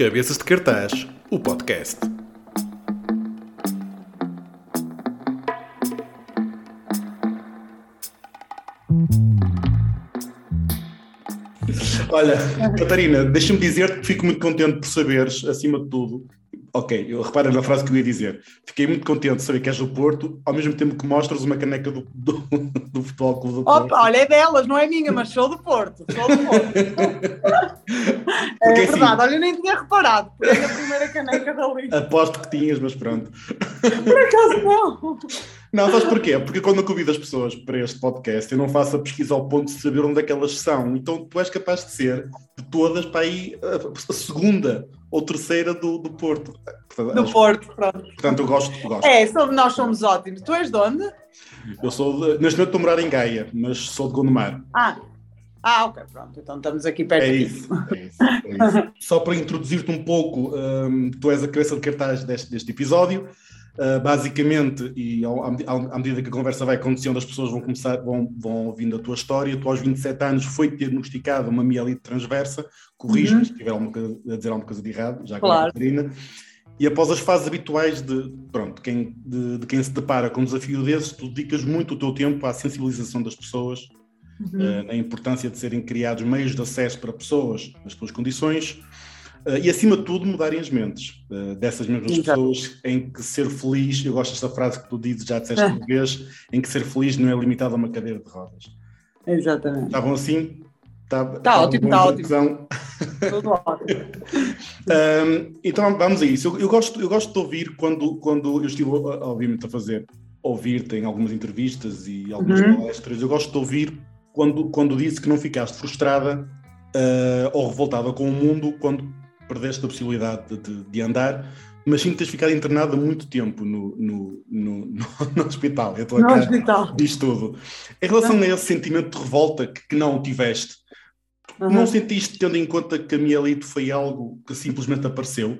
Cabeças de Cartaz, o podcast. Olha, Catarina, deixa-me dizer que fico muito contente por saberes, acima de tudo, Ok, eu repara na frase que eu ia dizer. Fiquei muito contente de saber que és do Porto, ao mesmo tempo que mostras uma caneca do, do, do Futebol Clube do Porto. Opa, olha, é delas, não é minha, mas sou do Porto. Sou do Porto. é Porque, verdade, assim, olha, eu nem tinha reparado. Foi a primeira caneca dali. Aposto que tinhas, mas pronto. Por acaso não. Não, sabes porquê? Porque quando eu convido as pessoas para este podcast, eu não faço a pesquisa ao ponto de saber onde é que elas são. Então tu és capaz de ser, de todas, para aí, a segunda ou terceira do, do Porto. Portanto, do Porto, pronto. Portanto, eu gosto. gosto. É, somos, nós somos ótimos. Tu és de onde? Eu sou, de, neste momento estou a morar em Gaia, mas sou de Gondomar. Ah, ah, ok, pronto, então estamos aqui perto. É isso, é isso, é isso. Só para introduzir-te um pouco, um, tu és a cabeça de cartaz deste, deste episódio. Uh, basicamente, e ao, à medida que a conversa vai acontecendo, as pessoas vão começar, vão, vão ouvindo a tua história. Tu, aos 27 anos, foi diagnosticada uma mielite transversa. Corrijo-me uhum. se tiver alguma coisa, a dizer alguma coisa de errado, já claro. a Catarina. E após as fases habituais de, pronto, quem, de, de, quem se depara com um desafio desses, tu dedicas muito o teu tempo à sensibilização das pessoas, uhum. uh, na importância de serem criados meios de acesso para pessoas nas suas condições, Uh, e acima de tudo mudarem as mentes uh, dessas mesmas Exato. pessoas em que ser feliz, eu gosto desta frase que tu dizes, já disseste uma vez, em que ser feliz não é limitado a uma cadeira de rodas. Exatamente. Estavam assim? Está tá, tá ótimo, está ótimo. Tudo ótimo. um, então vamos a isso. Eu, eu, gosto, eu gosto de ouvir quando, quando eu estive, obviamente, a fazer ouvir-te em algumas entrevistas e algumas uhum. palestras, eu gosto de ouvir quando, quando disse que não ficaste frustrada uh, ou revoltada com o mundo quando perdeste a possibilidade de, de, andar, mas sim que tens ficado internado muito tempo no, no, no, no, hospital. Eu no hospital. Diz tudo. Em relação não. a esse sentimento de revolta que, que não tiveste, uhum. não sentiste, tendo em conta que a mielite foi algo que simplesmente apareceu?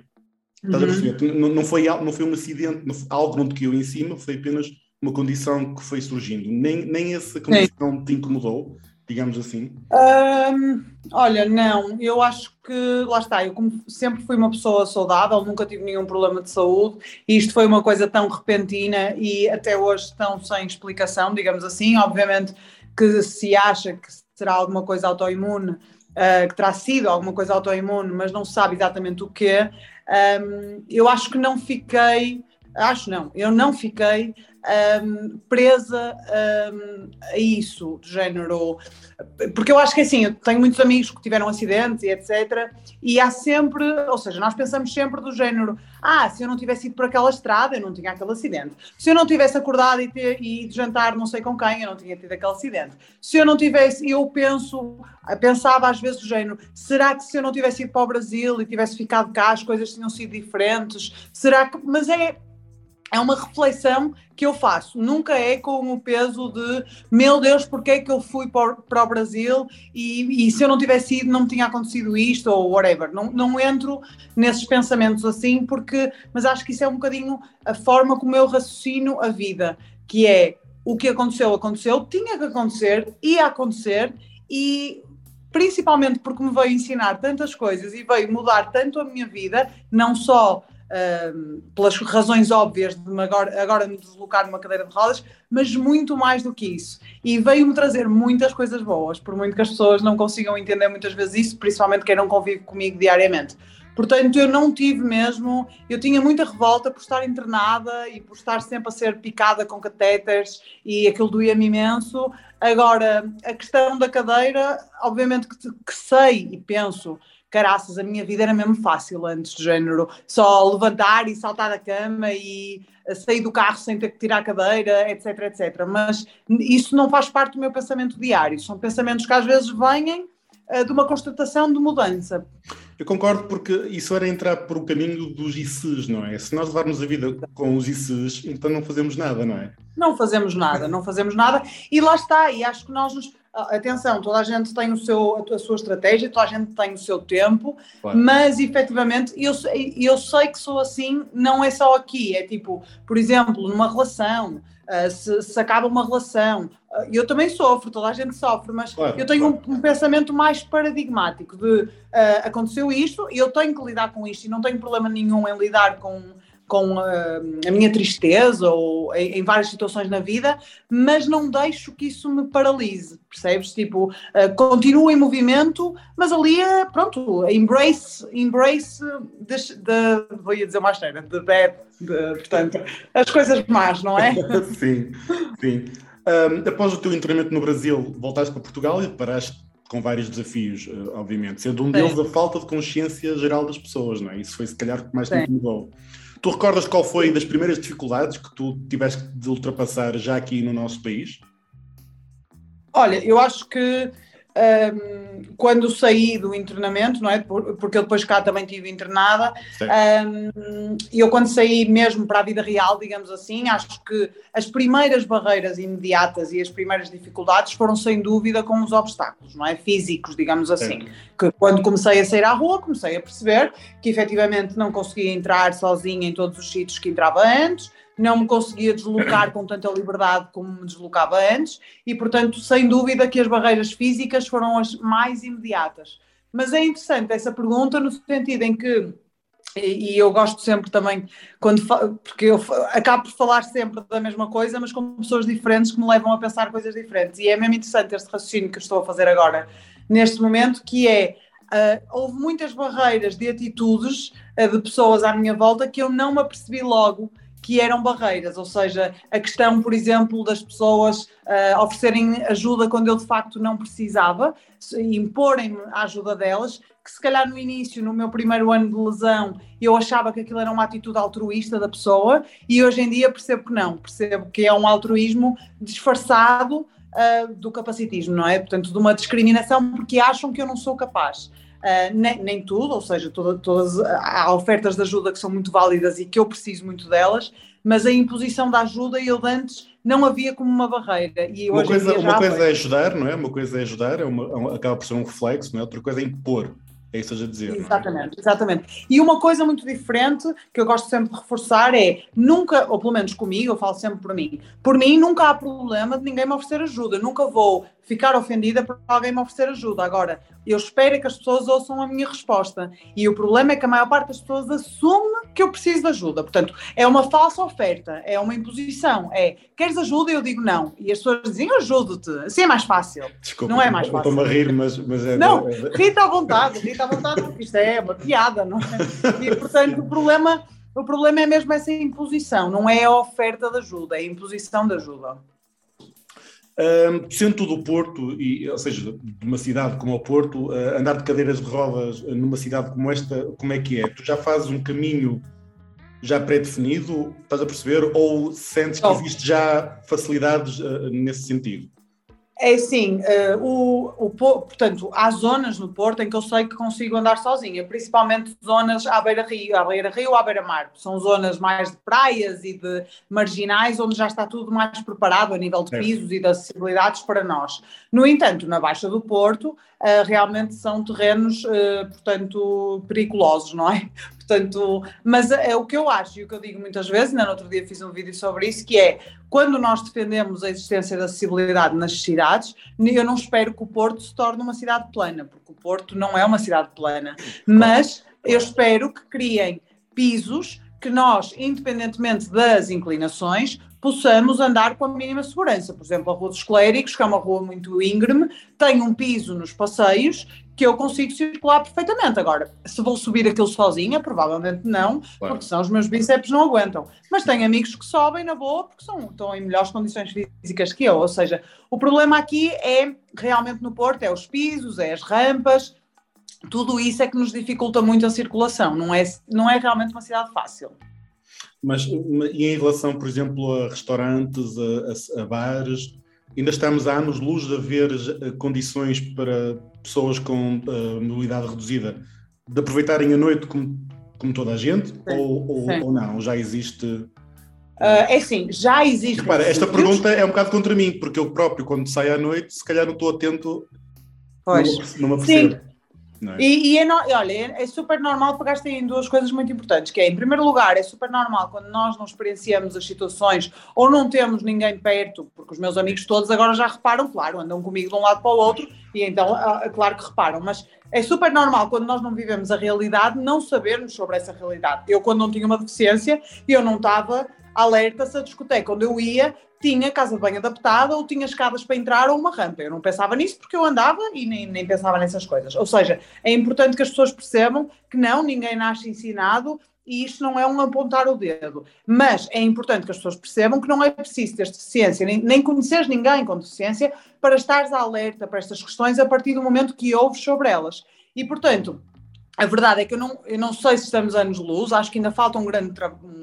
Estás uhum. a perceber? Não, não, foi, não foi um acidente, não foi, algo não te caiu em cima, foi apenas uma condição que foi surgindo. Nem, nem essa condição Sim. te incomodou digamos assim? Um, olha, não, eu acho que lá está, eu como sempre fui uma pessoa saudável, nunca tive nenhum problema de saúde, e isto foi uma coisa tão repentina e até hoje tão sem explicação, digamos assim. Obviamente que se acha que será alguma coisa autoimune, uh, que terá sido alguma coisa autoimune, mas não se sabe exatamente o que. Um, eu acho que não fiquei, acho não, eu não fiquei um, presa um, a isso, do género. Porque eu acho que assim, eu tenho muitos amigos que tiveram acidentes e etc. E há sempre, ou seja, nós pensamos sempre do género: ah, se eu não tivesse ido por aquela estrada, eu não tinha aquele acidente. Se eu não tivesse acordado e, ter, e de jantar não sei com quem, eu não tinha tido aquele acidente. Se eu não tivesse, eu penso, pensava às vezes do género: será que se eu não tivesse ido para o Brasil e tivesse ficado cá, as coisas tinham sido diferentes? Será que. Mas é é uma reflexão que eu faço. Nunca é com o peso de meu Deus, porque é que eu fui para, o Brasil e, e, se eu não tivesse ido não me tinha acontecido isto ou whatever. Não, não entro nesses pensamentos assim, porque, mas acho que isso é um bocadinho a forma como eu raciocino a vida, que é o que aconteceu, aconteceu, tinha que acontecer, ia acontecer e principalmente porque me veio ensinar tantas coisas e veio mudar tanto a minha vida, não só pelas razões óbvias de me agora, agora me deslocar numa cadeira de rodas, mas muito mais do que isso. E veio-me trazer muitas coisas boas, por muito que as pessoas não consigam entender muitas vezes isso, principalmente quem não convive comigo diariamente. Portanto, eu não tive mesmo, eu tinha muita revolta por estar internada e por estar sempre a ser picada com catéteres e aquilo doía-me imenso. Agora, a questão da cadeira, obviamente que, que sei e penso caraças, a minha vida era mesmo fácil antes do género, só levantar e saltar da cama e sair do carro sem ter que tirar a cadeira, etc, etc. Mas isso não faz parte do meu pensamento diário, são pensamentos que às vezes vêm uh, de uma constatação de mudança. Eu concordo porque isso era entrar por o caminho dos ICs, não é? Se nós levarmos a vida com os ICs, então não fazemos nada, não é? Não fazemos nada, não fazemos nada e lá está, e acho que nós nos atenção, toda a gente tem o seu, a sua estratégia, toda a gente tem o seu tempo, claro. mas efetivamente eu, eu sei que sou assim, não é só aqui, é tipo, por exemplo, numa relação, uh, se, se, acaba uma relação, uh, eu também sofro, toda a gente sofre, mas claro, eu tenho claro. um, um, pensamento mais paradigmático de uh, aconteceu isto, eu tenho que lidar com isto e não tenho problema nenhum em lidar com com a, ah, a minha tristeza ou em, em, várias situações na vida, mas não deixo que isso me paralise, percebes? Tipo, uh, continuo em movimento, mas ali, uh, pronto, embrace, embrace, de, de, vou dizer uma asneira, de bad, de, portanto, as coisas más, não é? sim, sim. Um, após o teu treinamento no Brasil, voltaste para Portugal e deparaste com vários desafios, obviamente, sendo um deles a falta de consciência geral das pessoas, não é? Isso foi se calhar o que mais te incomodou. Tu recordas qual foi das primeiras dificuldades que tu tiveste de ultrapassar já aqui no nosso país? Olha, eu acho que um, quando saí do internamento, não é? Porque eu depois cá também tive internada, um, e eu quando saí mesmo para a vida real, digamos assim, acho que as primeiras barreiras imediatas e as primeiras dificuldades foram sem dúvida com os obstáculos, não é? Físicos, digamos assim. Que quando comecei a sair à rua, comecei a perceber que efetivamente não conseguia entrar sozinha em todos os sítios que entrava antes, não me conseguia deslocar com tanta liberdade como me deslocava antes, e portanto, sem dúvida que as barreiras físicas foram as mais imediatas. Mas é interessante essa pergunta no sentido em que e eu gosto sempre também, quando porque eu acabo por falar sempre da mesma coisa, mas com pessoas diferentes que me levam a pensar coisas diferentes. E é mesmo interessante este raciocínio que estou a fazer agora, neste momento, que é Uh, houve muitas barreiras de atitudes uh, de pessoas à minha volta que eu não me apercebi logo que eram barreiras, ou seja, a questão, por exemplo, das pessoas uh, oferecerem ajuda quando eu de facto não precisava, imporem-me a ajuda delas, que se calhar no início, no meu primeiro ano de lesão, eu achava que aquilo era uma atitude altruísta da pessoa e hoje em dia percebo que não, percebo que é um altruísmo disfarçado uh, do capacitismo, não é? Portanto, de uma discriminação porque acham que eu não sou capaz. Uh, nem, nem, tudo, ou seja, toda, todas há ofertas de ajuda que são muito válidas e que eu preciso muito delas, mas a imposição da ajuda eu de antes não havia como uma barreira. E uma coisa, uma coisa é ajudar, não é? Uma coisa é ajudar, é uma, é acaba por ser um reflexo, não é? Outra coisa é impor. É isso a dizer. É? Exatamente, é? exatamente. E uma coisa muito diferente que eu gosto sempre de reforçar é nunca, ou pelo menos comigo, eu falo sempre por mim, por mim nunca há problema de ninguém me oferecer ajuda. nunca vou ficar ofendida por alguém me oferecer ajuda. Agora, eu espero que as pessoas ouçam a minha resposta. E o problema é que a maior parte das pessoas assume que eu preciso de ajuda. Portanto, é uma falsa oferta, é uma imposição. É, queres ajuda? Eu digo não. E as pessoas dizem, ajudo-te. Assim é mais fácil. Desculpa, não é mais fácil. Estou-me a rir, mas, mas é... Não, rita à vontade, rita à vontade, porque isto é uma piada, não é? E, portanto, o problema... O problema é mesmo essa imposição, não é a oferta de ajuda, é a imposição de ajuda. Um, sendo do Porto, e, ou seja, de uma cidade como o Porto, uh, andar de cadeiras de rodas numa cidade como esta, como é que é? Tu já fazes um caminho já pré-definido, estás a perceber? Ou sentes que existe já facilidades uh, nesse sentido? É assim, uh, o, o, portanto, há zonas no Porto em que eu sei que consigo andar sozinha, principalmente zonas à beira-rio, à beira-rio ou à beira-mar. São zonas mais de praias e de marginais, onde já está tudo mais preparado a nível de pisos é. e de acessibilidades para nós. No entanto, na Baixa do Porto, uh, realmente são terrenos, uh, portanto, periculosos, não é? Portanto, mas é, é o que eu acho e o que eu digo muitas vezes, ainda no outro dia fiz um vídeo sobre isso, que é quando nós defendemos a existência da acessibilidade nas cidades, eu não espero que o Porto se torne uma cidade plana, porque o Porto não é uma cidade plana, mas eu espero que criem pisos que nós, independentemente das inclinações, possamos andar com a mínima segurança. Por exemplo, a Rua dos Clérigos, que é uma rua muito íngreme, tem um piso nos passeios que eu consigo circular perfeitamente. Agora, se vou subir aquilo sozinha, provavelmente não, claro. porque senão os meus bíceps não aguentam. Mas tenho amigos que sobem na boa porque são, estão em melhores condições físicas que eu. Ou seja, o problema aqui é realmente no Porto, é os pisos, é as rampas, tudo isso é que nos dificulta muito a circulação. Não é, não é realmente uma cidade fácil. Mas e em relação, por exemplo, a restaurantes, a, a, a bares, ainda estamos a anos-luz de haver eh, condições para pessoas com uh, mobilidade reduzida de aproveitarem a noite como, como toda a gente, sim, ou, ou, ou, não? Já existe. Uh, é assim, já existe. Repara, esta pergunta é um bocado contra mim, porque eu próprio, quando saio à noite, se calhar não estou atento, pois. me percebo. Sim. É? E, e é no, olha, é, é, super normal pegaste em duas coisas muito importantes, que é, em primeiro lugar, é super normal quando nós não experienciamos as situações ou não temos ninguém perto, porque os meus amigos todos agora já reparam, claro, andam comigo de um lado para o outro, e então, ah, ah, claro que reparam, mas é super normal quando nós não vivemos a realidade não sabermos sobre essa realidade. Eu, quando não tinha uma deficiência, eu não estava alerta se a discoteca onde eu ia tinha casa de banho adaptada ou tinha escadas para entrar ou uma rampa. Eu não pensava nisso porque eu andava e nem, nem pensava nessas coisas. Ou seja, é importante que as pessoas percebam que não, ninguém nasce ensinado e isto não é um apontar o dedo. Mas é importante que as pessoas percebam que não é preciso ter deficiência, nem, nem conheceres ninguém com deficiência para estares alerta para estas questões a partir do momento que ouves sobre elas. E, portanto, a verdade é que eu não, eu não sei se estamos anos-luz, acho que ainda falta um grande tra um,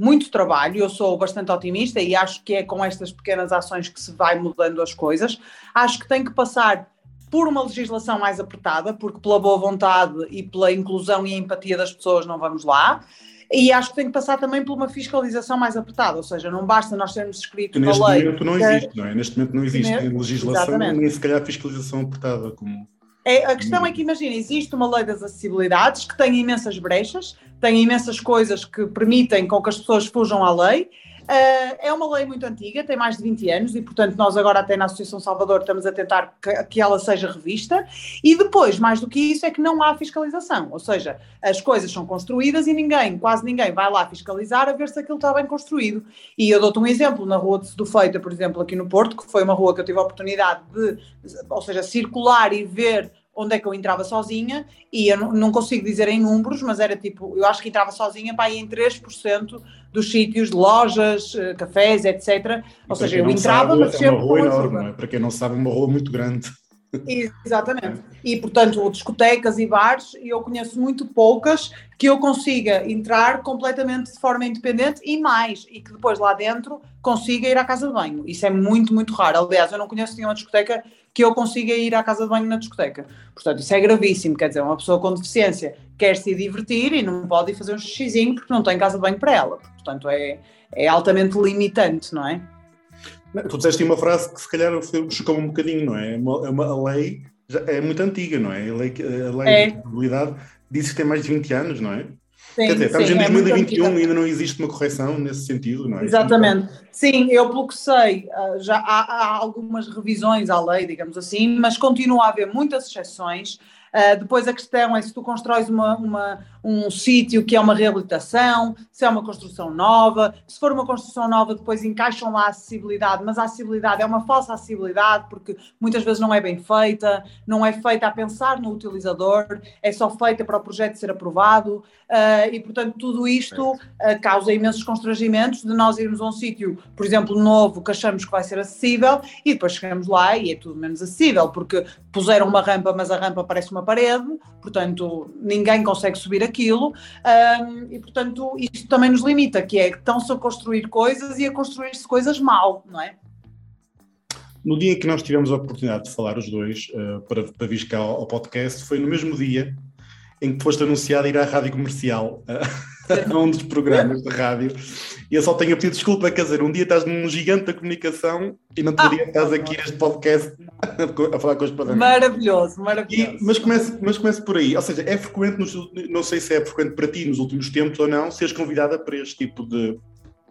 muito trabalho. Eu sou bastante otimista e acho que é com estas pequenas ações que se vai mudando as coisas. Acho que tem que passar por uma legislação mais apertada, porque pela boa vontade e pela inclusão e empatia das pessoas não vamos lá. E acho que tem que passar também por uma fiscalização mais apertada, ou seja, não basta nós termos escrito na lei. Neste momento não existe, não é? Neste momento não existe legislação, Exatamente. nem se calhar fiscalização apertada, como é, a questão é que, imagina, existe uma lei das acessibilidades que tem imensas brechas, tem imensas coisas que permitem com que as pessoas fujam à lei. Uh, é uma lei muito antiga, tem mais de 20 anos e, portanto, nós agora até na Associação Salvador estamos a tentar que, que, ela seja revista. E depois, mais do que isso, é que não há fiscalização. Ou seja, as coisas são construídas e ninguém, quase ninguém, vai lá fiscalizar a ver se aquilo está bem construído. E eu dou-te um exemplo, na Rua de Feita, por exemplo, aqui no Porto, que foi uma rua que eu tive a oportunidade de, ou seja, circular e ver onde é que eu entrava sozinha, e eu não, não, consigo dizer em números, mas era tipo, eu acho que entrava sozinha para ir em 3% dos sítios, lojas, eh, cafés, etc. Ou seja, eu entrava, sabe, mas sempre. É uma rua enorme, é? para quem não sabe, é uma rua muito grande. Exatamente. E, portanto, discotecas e bares, eu conheço muito poucas que eu consiga entrar completamente de forma independente e mais, e que depois lá dentro consiga ir à casa de banho. Isso é muito, muito raro. Aliás, eu não conheço nenhuma discoteca que eu consiga ir à casa de banho na discoteca. Portanto, isso é gravíssimo. Quer dizer, uma pessoa com deficiência quer se divertir e não pode ir fazer um xixizinho porque não tem casa de banho para ela. Portanto, é, é altamente limitante, não é? Tu disseste uma frase que se calhar chocou um bocadinho, não é? É uma, é lei é muito antiga, não é? A lei, a lei é. de mobilidade diz que tem mais de 20 anos, não é? Sim, Quer dizer, estamos sim, em 2021 é e ainda não existe uma correção nesse sentido, não é? Exatamente. Sim, eu pelo que sei, ah, já há, há algumas revisões à lei, digamos assim, mas continua a haver muitas exceções. Uh, depois a questão é se tu constróis uma, uma, um sítio que é uma reabilitação, se é uma construção nova, se for uma construção nova, depois encaixam lá a acessibilidade, mas a acessibilidade é uma falsa acessibilidade porque muitas vezes não é bem feita, não é feita a pensar no utilizador, é só feita para o projeto ser aprovado. Uh, e, portanto, tudo isto uh, causa imensos constrangimentos de nós irmos a um sítio, por exemplo, novo, que achamos que vai ser acessível e depois chegamos lá e é tudo menos acessível porque puseram uma rampa, mas a rampa parece uma uma parede, portanto ninguém consegue subir aquilo e portanto isto também nos limita, que é estão-se a construir coisas e a construir-se coisas mal, não é? No dia em que nós tivemos a oportunidade de falar os dois uh, para, para vir cá ao, ao, podcast, foi no mesmo dia em que foste anunciado ir à rádio comercial. Uh, um dos programas de rádio. E eu só tenho a pedir desculpa, quer dizer, um dia estás num gigante da comunicação e não outro dia estás aqui neste podcast a falar com os padrões. Maravilhoso, maravilhoso. E, mas, comece, mas comece por aí, ou seja, é frequente, nos, não sei se é frequente para ti nos últimos tempos ou não, seres convidada para este tipo de,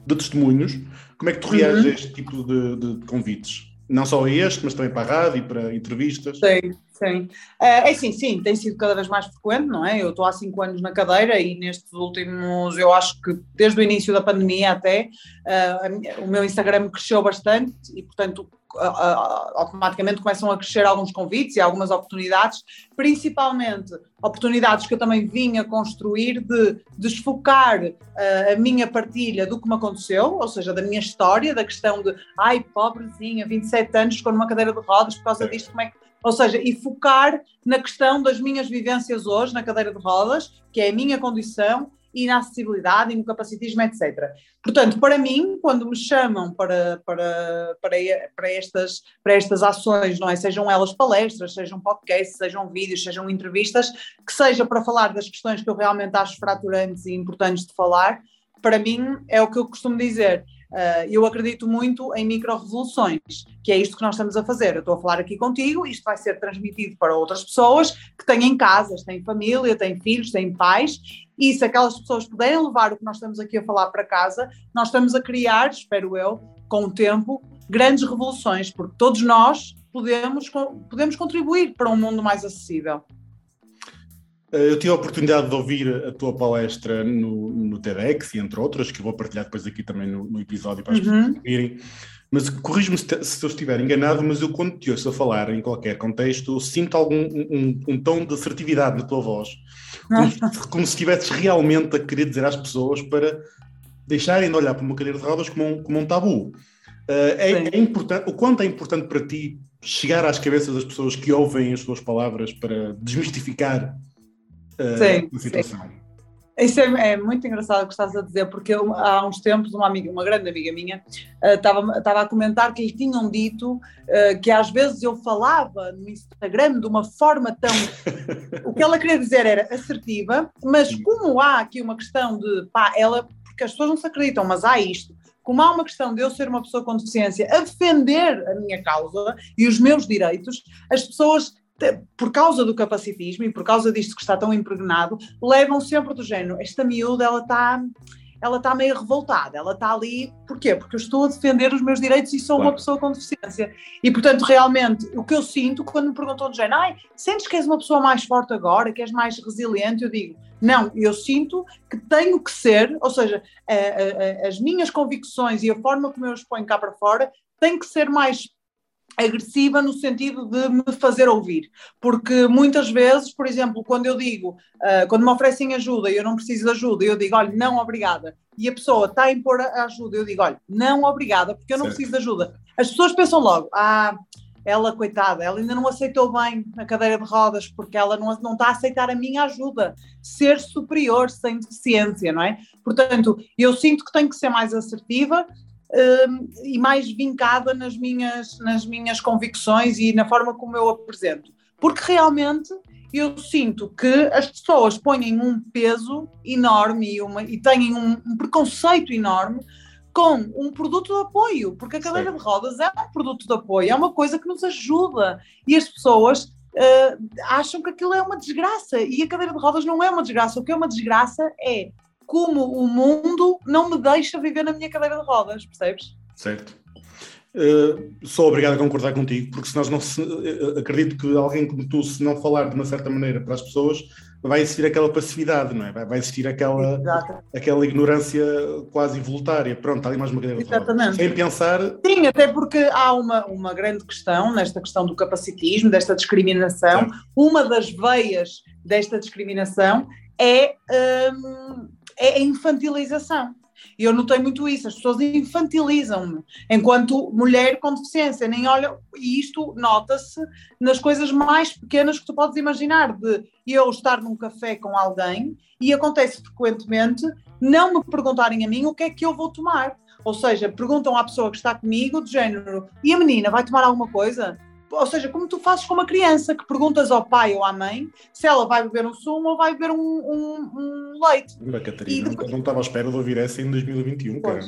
de testemunhos. Como é que tu reages uhum. a este tipo de, de convites? Não só a este, mas também para a rádio, para entrevistas. Sim, sim. É assim, sim, tem sido cada vez mais frequente, não é? Eu estou há cinco anos na cadeira e nestes últimos, eu acho que desde o início da pandemia até, uh, o meu Instagram cresceu bastante e, portanto, automaticamente começam a crescer alguns convites e algumas oportunidades, principalmente oportunidades que eu também vim a construir de desfocar uh, a minha partilha do que me aconteceu, ou seja, da minha história, da questão de ai, pobrezinha, 27 anos, ficou numa cadeira de rodas por causa disto, como é que. Ou seja, e focar na questão das minhas vivências hoje na cadeira de rodas, que é a minha condição, e na acessibilidade e no capacitismo, etc. Portanto, para mim, quando me chamam para, para, para, para, estas, para estas ações, não é? sejam elas palestras, sejam podcasts, sejam vídeos, sejam entrevistas, que seja para falar das questões que eu realmente acho fraturantes e importantes de falar, para mim, é o que eu costumo dizer. Uh, eu acredito muito em micro-revoluções, que é isto que nós estamos a fazer. Eu estou a falar aqui contigo, isto vai ser transmitido para outras pessoas que têm casas, têm família, têm filhos, têm pais, e se aquelas pessoas puderem levar o que nós estamos aqui a falar para casa, nós estamos a criar, espero eu, com o tempo, grandes revoluções, porque todos nós podemos, podemos contribuir para um mundo mais acessível. Eh, eu tive a oportunidade de ouvir a tua palestra no, no TEDx e entre outras, que eu vou partilhar depois aqui também no, no episódio para as uhum. pessoas ouvirem. Mas corrijo-me se, se, eu estiver enganado, mas eu quando te ouço a falar em qualquer contexto, sinto algum um, um, tom de assertividade na tua voz. Como, como se estivesses realmente a querer dizer às pessoas para deixarem de olhar para uma cadeira de rodas como um, como um tabu. Uh, é, é, importante, o quanto é importante para ti chegar às cabeças das pessoas que ouvem as tuas palavras para desmistificar sim, a situação? Sim. Isso é, é, muito engraçado o que estás a dizer, porque eu, há uns tempos uma amiga, uma grande amiga minha, estava uh, a comentar que lhe tinham dito uh, que às vezes eu falava no Instagram de uma forma tão. o que ela queria dizer era assertiva, mas como há aqui uma questão de pá, ela. Porque as pessoas não se acreditam, mas há isto como há uma questão de eu ser uma pessoa com deficiência a defender a minha causa e os meus direitos, as pessoas, por causa do capacitismo e por causa disto que está tão impregnado, levam sempre do género, esta miúda, ela está ela está meio revoltada, ela está ali, porquê? Porque eu estou a defender os meus direitos e sou claro. uma pessoa com deficiência. E, portanto, realmente, o que eu sinto quando me perguntam de género, ai, sentes que és uma pessoa mais forte agora, que és mais resiliente? Eu digo, não, eu sinto que tenho que ser, ou seja, a, a, a, as minhas convicções e a forma como eu os ponho cá para fora tem que ser mais agressiva no sentido de me fazer ouvir, porque muitas vezes, por exemplo, quando eu digo, uh, quando me oferecem ajuda e eu não preciso de ajuda, eu digo, olha, não, obrigada, e a pessoa está a impor a ajuda, eu digo, olha, não, obrigada, porque eu não certo. preciso de ajuda. As pessoas pensam logo, ah, ela, coitada, ela ainda não aceitou bem a cadeira de rodas, porque ela não, não está a aceitar a minha ajuda, ser superior sem deficiência, não é? Portanto, eu sinto que tenho que ser mais assertiva, um, e mais vincada nas minhas, nas minhas convicções e na forma como eu apresento. Porque realmente eu sinto que as pessoas põem um peso enorme e, uma, e têm um, um preconceito enorme com um produto de apoio, porque a cadeira Sim. de rodas é um produto de apoio, é uma coisa que nos ajuda e as pessoas uh, acham que aquilo é uma desgraça e a cadeira de rodas não é uma desgraça, o que é uma desgraça é como o mundo não me deixa viver na minha cadeira de rodas, percebes? Certo. Uh, sou obrigado a concordar contigo, porque se nós não se, uh, acredito que alguém como tu, se não falar de uma certa maneira para as pessoas, vai existir aquela passividade, não é? Vai, vai existir aquela, aquela ignorância quase involuntária. Pronto, está ali mais uma grande Exatamente. Sem pensar. Sim, até porque há uma, uma grande questão nesta questão do capacitismo, desta discriminação. Certo. Uma das veias desta discriminação é. Um, é a infantilização. E eu notei muito isso, as pessoas infantilizam-me enquanto mulher com deficiência, nem olham, e isto nota-se nas coisas mais pequenas que tu podes imaginar, de eu estar num café com alguém e acontece frequentemente não me perguntarem a mim o que é que eu vou tomar. Ou seja, perguntam à pessoa que está comigo, do género, e a menina vai tomar alguma coisa? Ou seja, como tu fazes com uma criança, que perguntas ao pai ou à mãe se ela vai beber um sumo ou vai beber um, um, um leite. Mas, Catarina, depois... não estava à espera de ouvir essa em 2021, cara.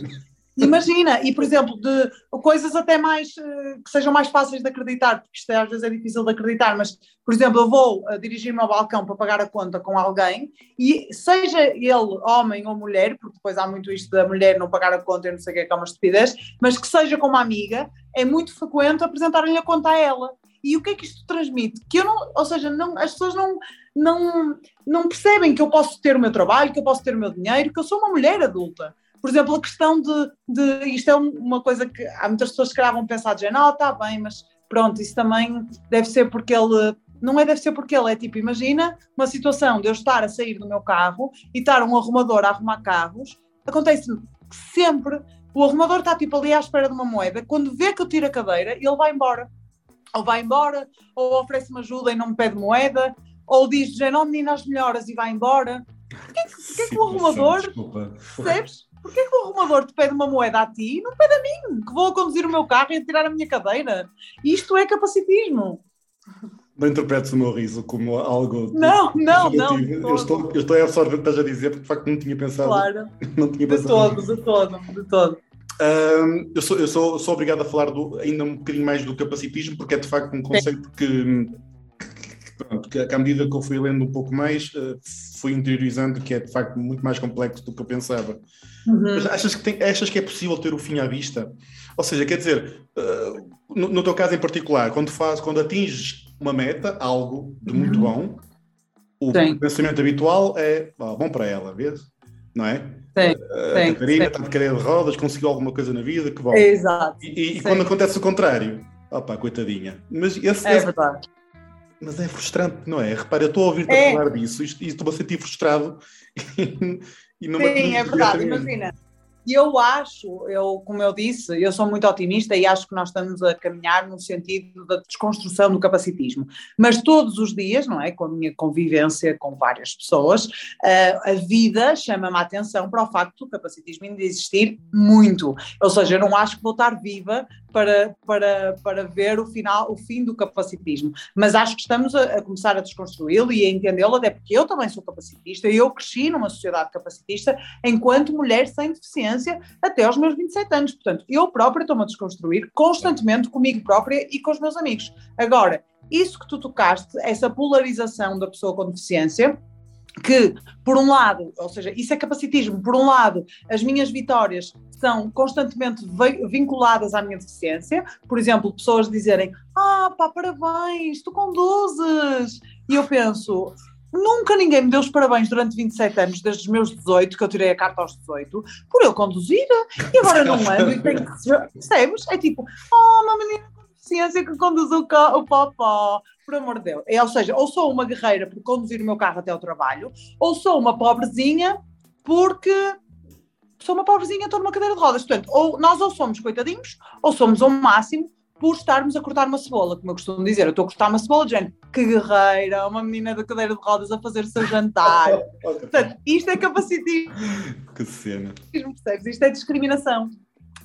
Imagina, e por exemplo, de coisas até mais eh, que sejam mais fáceis de acreditar, porque isto às vezes é difícil de acreditar, mas, por exemplo, eu vou uh, dirigir-me ao balcão para pagar a conta com alguém, e seja ele homem ou mulher, porque depois há muito isto da mulher não pagar a conta e não sei o que é que é uma estupidez, mas que seja com uma amiga, é muito frequente apresentar-lhe a conta a ela. E o que é que isto transmite? Que eu não, ou seja, não, as pessoas não, não, não percebem que eu posso ter o meu trabalho, que eu posso ter o meu dinheiro, que eu sou uma mulher adulta por exemplo, a questão de, de isto é uma coisa que há muitas pessoas que vão pensar de não, está bem, mas pronto, isso também deve ser porque ele não é deve ser porque ele é tipo, imagina uma situação de eu estar a sair do meu carro e estar um arrumador a arrumar carros, acontece sempre, o arrumador está tipo ali à espera de uma moeda, quando vê que eu tiro a cadeira, ele vai embora. Ou vai embora, ou oferece-me ajuda e não me pede moeda, ou diz, já não menina as melhoras e vai embora. Porquê, porquê que o arrumador, percebes? Porquê que o arrumador te pede uma moeda a ti e não pede a mim, que vou a conduzir o meu carro e a tirar a minha cadeira? Isto é capacitismo. não interpretes o meu riso como algo. Não, não, não. Eu estou, eu estou a absorver o que estás a dizer, porque de facto não tinha pensado. Claro. Não tinha pensado. De todo, de todo, de todo. Um, eu, sou, eu sou, sou obrigado a falar do, ainda um bocadinho mais do capacitismo, porque é de facto um conceito que, pronto, que, que à medida que eu fui lendo um pouco mais, uh, fui interiorizando que é de facto muito mais complexo do que eu pensava. Uhum. Mas achas que, tem, achas que é possível ter o fim à vista? Ou seja, quer dizer, uh, no, no, teu caso em particular, quando, faz, quando atinges uma meta, algo de muito uhum. bom, o Sim. pensamento habitual é oh, bom para ela, vês? Não é? Sim, uh, a Catarina está de cadeira de rodas, conseguiu alguma coisa na vida, que bom. Exato. E, e quando acontece o contrário, opá, coitadinha. Mas esse, é esse, verdade. Mas é frustrante, não é? Repara, eu estou a ouvir-te é. falar disso e estou-me a sentir frustrado e, e não Sim, é verdade, imagina. E eu acho, eu, como eu disse, eu sou muito otimista e acho que nós estamos a caminhar no sentido da desconstrução do capacitismo. Mas todos os dias, não é? Com a minha convivência com várias pessoas, uh, a vida chama-me a atenção para o facto do capacitismo ainda existir muito. Ou seja, eu não acho que vou estar viva para, para, para ver o final, o fim do capacitismo. Mas acho que estamos a, a começar a desconstruí-lo e a entendê-lo, até porque eu também sou capacitista e eu cresci numa sociedade capacitista enquanto mulher sem deficiência até aos meus 27 anos. Portanto, eu própria estou-me a desconstruir constantemente comigo própria e com os meus amigos. Agora, isso que tu tocaste, essa polarização da pessoa com deficiência, que, por um lado, ou seja, isso é capacitismo, por um lado, as minhas vitórias são constantemente vinculadas à minha deficiência, por exemplo, pessoas dizerem, ah, pá, parabéns, tu conduzes, e eu penso, nunca ninguém me deu os parabéns durante 27 anos, desde os meus 18, que eu tirei a carta aos 18, por eu conduzir, e agora não ando e tenho que, percebes? É tipo, oh, uma menina com deficiência que conduz o, o popó, por amor de Deus. É, ou seja, ou sou uma guerreira por conduzir o meu carro até ao trabalho, ou sou uma pobrezinha porque sou uma pobrezinha, estou numa cadeira de rodas. Portanto, ou nós ou somos coitadinhos, ou somos ao máximo por estarmos a cortar uma cebola, como eu costumo dizer. Eu estou a cortar uma cebola, gente, que guerreira, uma menina da cadeira de rodas a fazer o seu jantar. Portanto, isto é capacitismo. Que cena. Percebes? Isto é discriminação.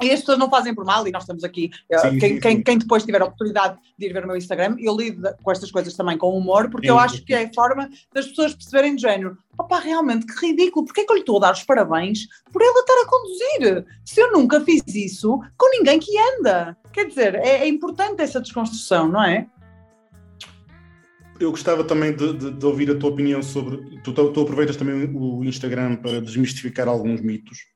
E as pessoas não fazem por mal, e nós estamos aqui. Eh, sim, quem, sim, quem, quem, depois tiver a oportunidade de ir ver o meu Instagram, eu lido com estas coisas também com humor, porque sim. eu acho que é a forma das pessoas perceberem de género. Opa, realmente, que ridículo, porque é que eu lhe estou a dar os parabéns por ela estar a conduzir? Se eu nunca fiz isso com ninguém que anda. Quer dizer, é, é importante essa desconstrução, não é? Eu gostava também de, de, de, ouvir a tua opinião sobre. Tu, tu aproveitas também o Instagram para desmistificar alguns mitos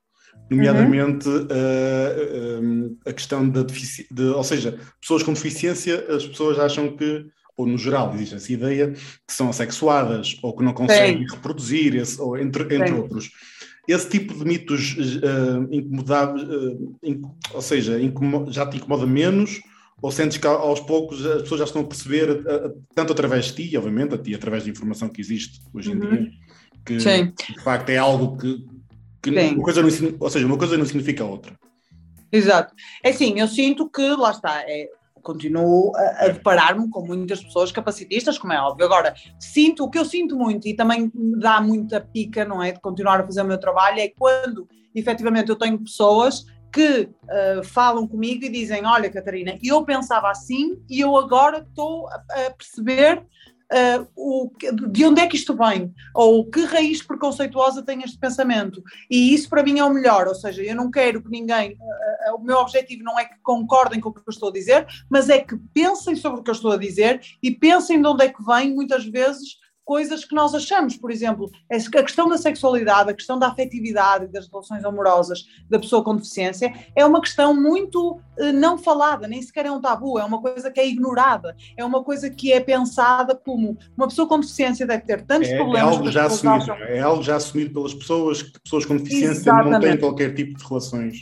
nomeadamente uhum. uh, a questão da deficiência, de, ou seja, pessoas com deficiência, as pessoas acham que, ou no geral existe essa ideia, que são assexuadas ou que não conseguem Sim. reproduzir, esse, ou entre, entre outros. Esse tipo de mitos uh, incomodáveis, uh, inc ou seja, já te incomoda menos, ou sentes que aos poucos as pessoas já estão a perceber, tanto através de ti, obviamente, a ti, através da informação que existe hoje em uhum. dia, que Sim. de facto é algo que que uma coisa não, ou seja, uma coisa não significa outra. Exato. É assim, eu sinto que, lá está, é, continuo a, a deparar-me com muitas pessoas capacitistas, como é óbvio. Agora, sinto, o que eu sinto muito e também me dá muita pica, não é, de continuar a fazer o meu trabalho, é quando efetivamente eu tenho pessoas que uh, falam comigo e dizem: Olha, Catarina, eu pensava assim e eu agora estou a, a perceber uh, o, de onde é que isto vem, ou que raiz preconceituosa tem este pensamento. E isso para mim é o melhor, ou seja, eu não quero que ninguém, uh, o meu objetivo não é que concordem com o que eu estou a dizer, mas é que pensem sobre o que eu estou a dizer e pensem de onde é que vem, muitas vezes, coisas que nós achamos, por exemplo, a questão da sexualidade, a questão da afetividade, das relações amorosas da pessoa com deficiência, é uma questão muito eh, não falada, nem sequer é um tabu, é uma coisa que é ignorada, é uma coisa que é pensada como uma pessoa com deficiência deve ter tantos é, problemas. É algo, já assumido, é algo já assumido pelas pessoas, que pessoas com deficiência Exatamente. não têm qualquer tipo de relações.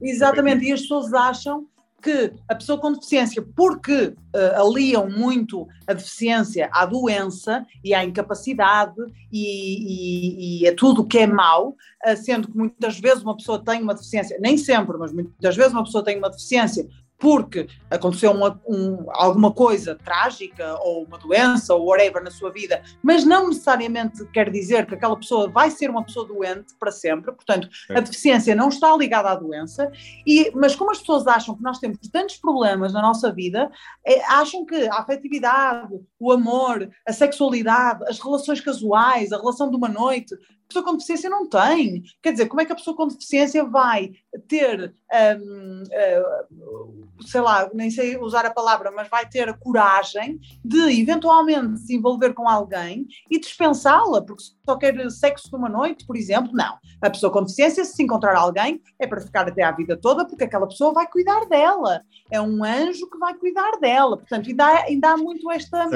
Exatamente, e as pessoas acham que a pessoa com deficiência, porque uh, aliam muito a deficiência à doença e à incapacidade e, e, e a tudo o que é mau, uh, sendo que muitas vezes uma pessoa tem uma deficiência, nem sempre, mas muitas vezes uma pessoa tem uma deficiência porque aconteceu uma, um, alguma coisa trágica ou uma doença ou whatever na sua vida, mas não necessariamente quer dizer que aquela pessoa vai ser uma pessoa doente para sempre. Portanto, é. a deficiência não está ligada à doença. E, mas como as pessoas acham que nós temos tantos problemas na nossa vida, é, acham que a afetividade, o amor, a sexualidade, as relações casuais, a relação de uma noite, a pessoa com deficiência não tem. Quer dizer, como é que a pessoa com deficiência vai ter, um, uh, hum, sei lá, nem sei usar a palavra, mas vai ter a coragem de eventualmente se envolver com alguém e dispensá-la, porque só quer sexo de uma noite, por exemplo? Não. A pessoa com deficiência, se encontrar alguém, é para ficar até a vida toda, porque aquela pessoa vai cuidar dela. É um anjo que vai cuidar dela. Portanto, ainda há, ainda há muito esta,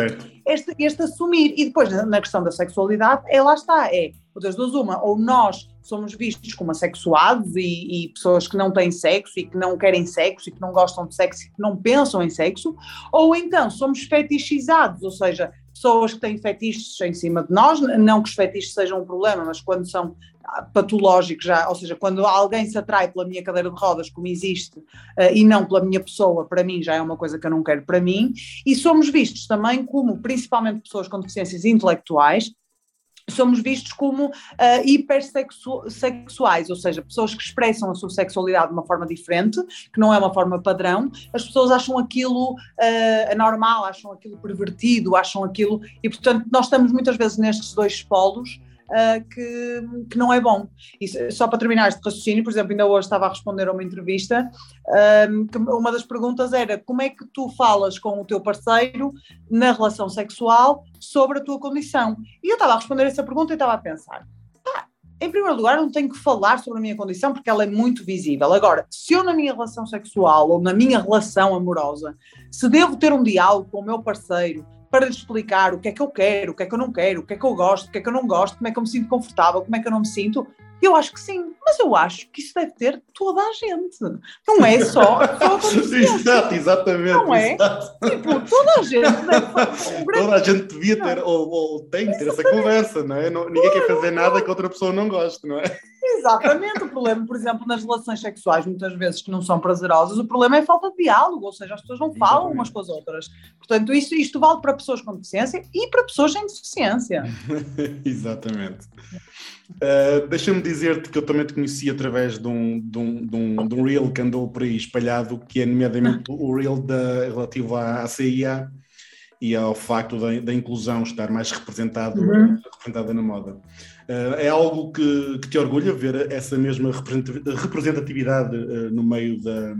este, este assumir. E depois, na questão da sexualidade, é lá está, é das duas uma, ou nós somos vistos como assexuados e, e, pessoas que não têm sexo e que não querem sexo e que não gostam de sexo e que não pensam em sexo, ou então somos fetichizados, ou seja, pessoas que têm fetiches em cima de nós, não que os fetiches sejam um problema, mas quando são patológicos já, ou seja, quando alguém se atrai pela minha cadeira de rodas, como existe, uh, e não pela minha pessoa, para mim já é uma coisa que eu não quero para mim, e somos vistos também como, principalmente pessoas com deficiências intelectuais, somos vistos como uh, hipersexuais, ou seja, pessoas que expressam a sua sexualidade de uma forma diferente, que não é uma forma padrão, as pessoas acham aquilo uh, anormal, acham aquilo pervertido, acham aquilo, e portanto nós estamos muitas vezes nestes dois polos uh, que, que não é bom. E só para terminar este raciocínio, por exemplo, ainda hoje estava a responder a uma entrevista, uh, que uma das perguntas era como é que tu falas com o teu parceiro na relação sexual sobre a tua condição? E eu estava a responder essa pergunta e estava a pensar, em primeiro lugar, não tenho que falar sobre a minha condição porque ela é muito visível. Agora, se eu na minha relação sexual ou na minha relação amorosa, se devo ter um diálogo com o meu parceiro para lhe explicar o que é que eu quero, o que é que eu não quero, o que é que eu gosto, o que é que eu não gosto, como é que eu me sinto confortável, como é que eu não me sinto. Eu acho que sim, mas eu acho que isso deve ter toda a gente. Não é só, Exato, exatamente. Não é? Exato. Tipo, toda a gente deve. Toda a gente devia ter, ou, ou tem que ter essa conversa, não é? Não, ninguém quer fazer nada que outra pessoa não goste, não é? Exatamente, o problema, por exemplo, nas relações sexuais, muitas vezes que não são prazerosas, o problema é a falta de diálogo, ou seja, as pessoas não falam Exatamente. umas com as outras. Portanto, isto, isto vale para pessoas com deficiência e para pessoas sem deficiência. Exatamente. Uh, Deixa-me dizer-te que eu também te conheci através de um, de, um, de, um, de um reel que andou por aí espalhado, que é nomeadamente o reel da, relativo à, à CIA e ao facto da, da inclusão estar mais representado, uhum. representada na moda. Uh, é algo que, que, te orgulha ver essa mesma representatividade uh, no meio da,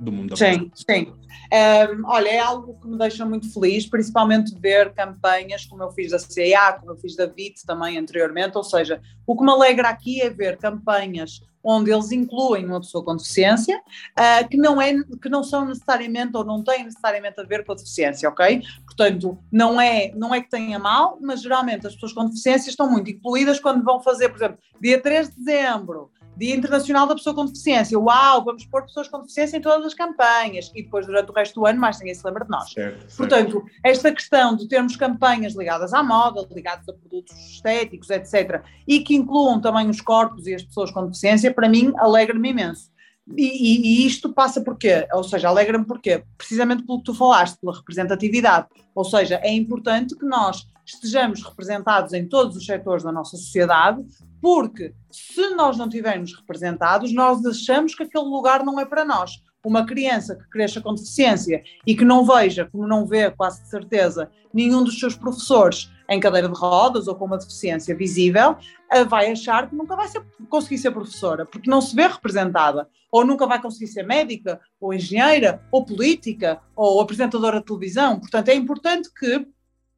do mundo da Sim, sim. Um, olha, é algo que me deixa muito feliz, principalmente ver campanhas como eu fiz da CIA, como eu fiz da VIT também anteriormente, ou seja, o que me alegra aqui é ver campanhas onde eles incluem uma pessoa com deficiência, uh, que, não é, que não são necessariamente ou não têm necessariamente a ver com a deficiência, ok? Portanto, não é, não é que tenha mal, mas geralmente as pessoas com deficiência estão muito incluídas quando vão fazer, por exemplo, dia 3 de dezembro, Dia Internacional da Pessoa com Deficiência. Uau, vamos pôr pessoas com deficiência em todas as campanhas. E depois, durante o resto do ano, mais ninguém se lembra de nós. Certo, Portanto, certo. esta questão de termos campanhas ligadas à moda, ligadas a produtos estéticos, etc., e que incluam também os corpos e as pessoas com deficiência, para mim, alegra-me imenso. E, e, e, isto passa por quê? Ou seja, alegra-me porquê? Precisamente pelo que tu falaste, pela representatividade. Ou seja, é importante que nós estejamos representados em todos os setores da nossa sociedade, porque se nós não estivermos representados, nós achamos que aquele lugar não é para nós. Uma criança que cresça com deficiência e que não veja, como não vê, quase de certeza, nenhum dos seus professores em cadeira de rodas ou com uma deficiência visível, eh, vai achar que nunca vai ser, conseguir ser professora, porque não se vê representada, ou nunca vai conseguir ser médica, ou engenheira, ou política, ou apresentadora de televisão. Portanto, é importante que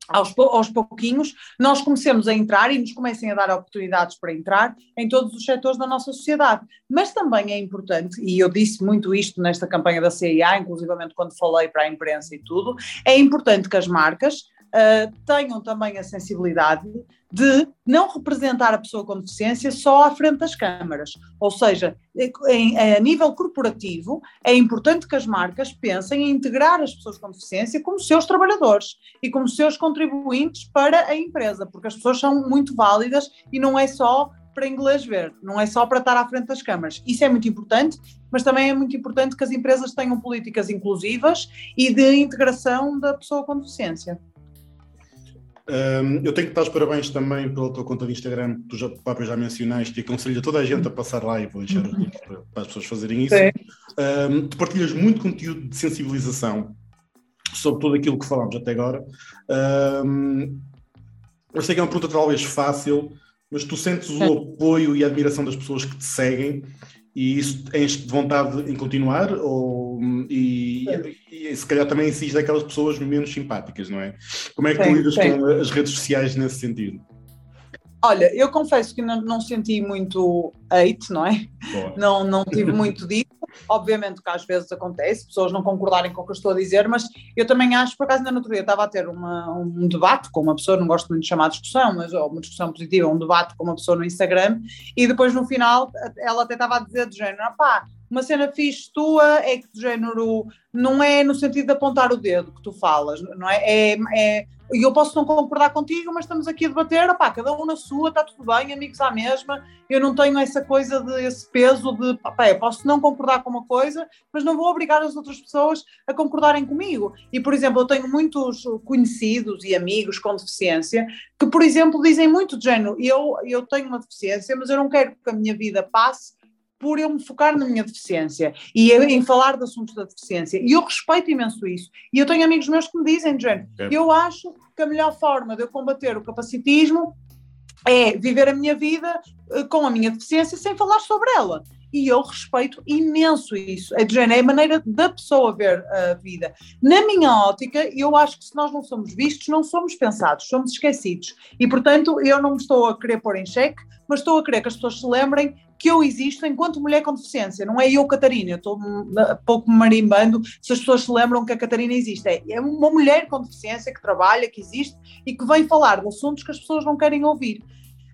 aos, aos pouquinhos, nós comecemos a entrar e nos comecem a dar oportunidades para entrar em todos os setores da nossa sociedade. Mas também é importante, e eu disse muito isto nesta campanha da CIA, inclusivamente quando falei para a imprensa e tudo, é importante que as marcas uh, tenham também a sensibilidade de não representar a pessoa com deficiência só à frente das câmaras. Ou seja, em, a nível corporativo, é importante que as marcas pensem em integrar as pessoas com deficiência como seus trabalhadores e como seus contribuintes para a empresa, porque as pessoas são muito válidas e não é só para inglês ver, não é só para estar à frente das câmaras. Isso é muito importante mas também é muito importante que as empresas tenham políticas inclusivas e de integração da pessoa com deficiência. Um, eu tenho que dar os parabéns também pela tua conta de Instagram, que tu já, próprio já mencionaste, e aconselho a toda a gente a passar lá e vou deixar os links para, para, as pessoas fazerem isso. Um, tu partilhas muito conteúdo de sensibilização sobre tudo aquilo que falámos até agora. Um, eu sei que é uma pergunta talvez fácil, mas tu sentes o apoio e a admiração das pessoas que te seguem e isso de vontade em continuar ou, e, e, e, se calhar também exige daquelas pessoas menos simpáticas, não é? Como é que sim, tu lidas sim. com as redes sociais nesse sentido? Olha, eu confesso que não, não senti muito hate, não é? Não, não tive muito disso. Obviamente que às vezes acontece, pessoas não concordarem com o que eu estou a dizer, mas eu também acho, por acaso, na natureza estava a ter uma, um debate com uma pessoa, não gosto muito de chamar de discussão, mas ou uma discussão positiva, um debate com uma pessoa no Instagram, e depois no final ela até estava a dizer de género, pá, uma cena fixe tua é que de género não é no sentido de apontar o dedo que tu falas, não é? É, é e eu posso não concordar contigo, mas estamos aqui a debater, opá, cada um na sua, está tudo bem, amigos à mesma, eu não tenho essa coisa, de, esse peso de, opá, eu posso não concordar com uma coisa, mas não vou obrigar as outras pessoas a concordarem comigo. E, por exemplo, eu tenho muitos conhecidos e amigos com deficiência que, por exemplo, dizem muito de género, eu, eu tenho uma deficiência, mas eu não quero que a minha vida passe por eu me focar na minha deficiência e em falar de assuntos da deficiência. E eu respeito imenso isso. E eu tenho amigos meus que me dizem, Jane, é. eu acho que a melhor forma de eu combater o capacitismo é viver a minha vida eh, com a minha deficiência sem falar sobre ela. E eu respeito imenso isso. É, Jane, é a maneira da pessoa ver a vida. Na minha ótica, eu acho que se nós não somos vistos, não somos pensados, somos esquecidos. E, portanto, eu não me estou a querer pôr em xeque, mas estou a querer que as pessoas se lembrem que eu existo enquanto mulher com deficiência, não é eu, Catarina, eu estou pouco marimbando se as pessoas se lembram que a Catarina existe. É, é uma mulher com deficiência que trabalha, que existe e que vem falar de assuntos que as pessoas não querem ouvir.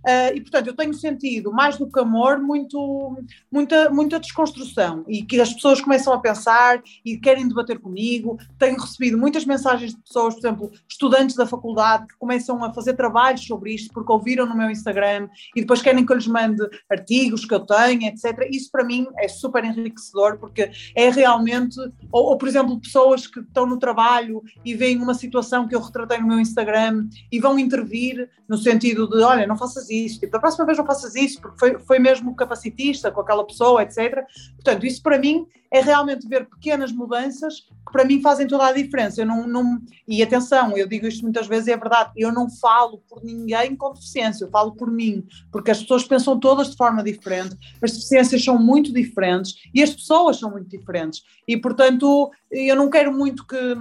Uh, e, portanto, eu tenho sentido, mais do que amor, muito, muita, muita desconstrução e que as pessoas começam a pensar e querem debater comigo. Tenho recebido muitas mensagens de pessoas, por exemplo, estudantes da faculdade que começam a fazer trabalhos sobre isto porque ouviram no meu Instagram e depois querem que eu lhes mande artigos que eu tenho, etc. Isso para mim é super enriquecedor porque é realmente, ou, ou por exemplo, pessoas que estão no trabalho e veem uma situação que eu retratei no meu Instagram e vão intervir no sentido de, olha, não faças isso, tipo, da próxima vez não faças isso, porque foi, foi mesmo capacitista com aquela pessoa, etc. Portanto, isso para mim é realmente ver pequenas mudanças que para mim fazem toda a diferença. Eu não, não, e atenção, eu digo isto muitas vezes, é verdade, eu não falo por ninguém com deficiência, eu falo por mim, porque as pessoas pensam todas de forma diferente, as deficiências são muito diferentes e as pessoas são muito diferentes. E, portanto, eu não quero muito que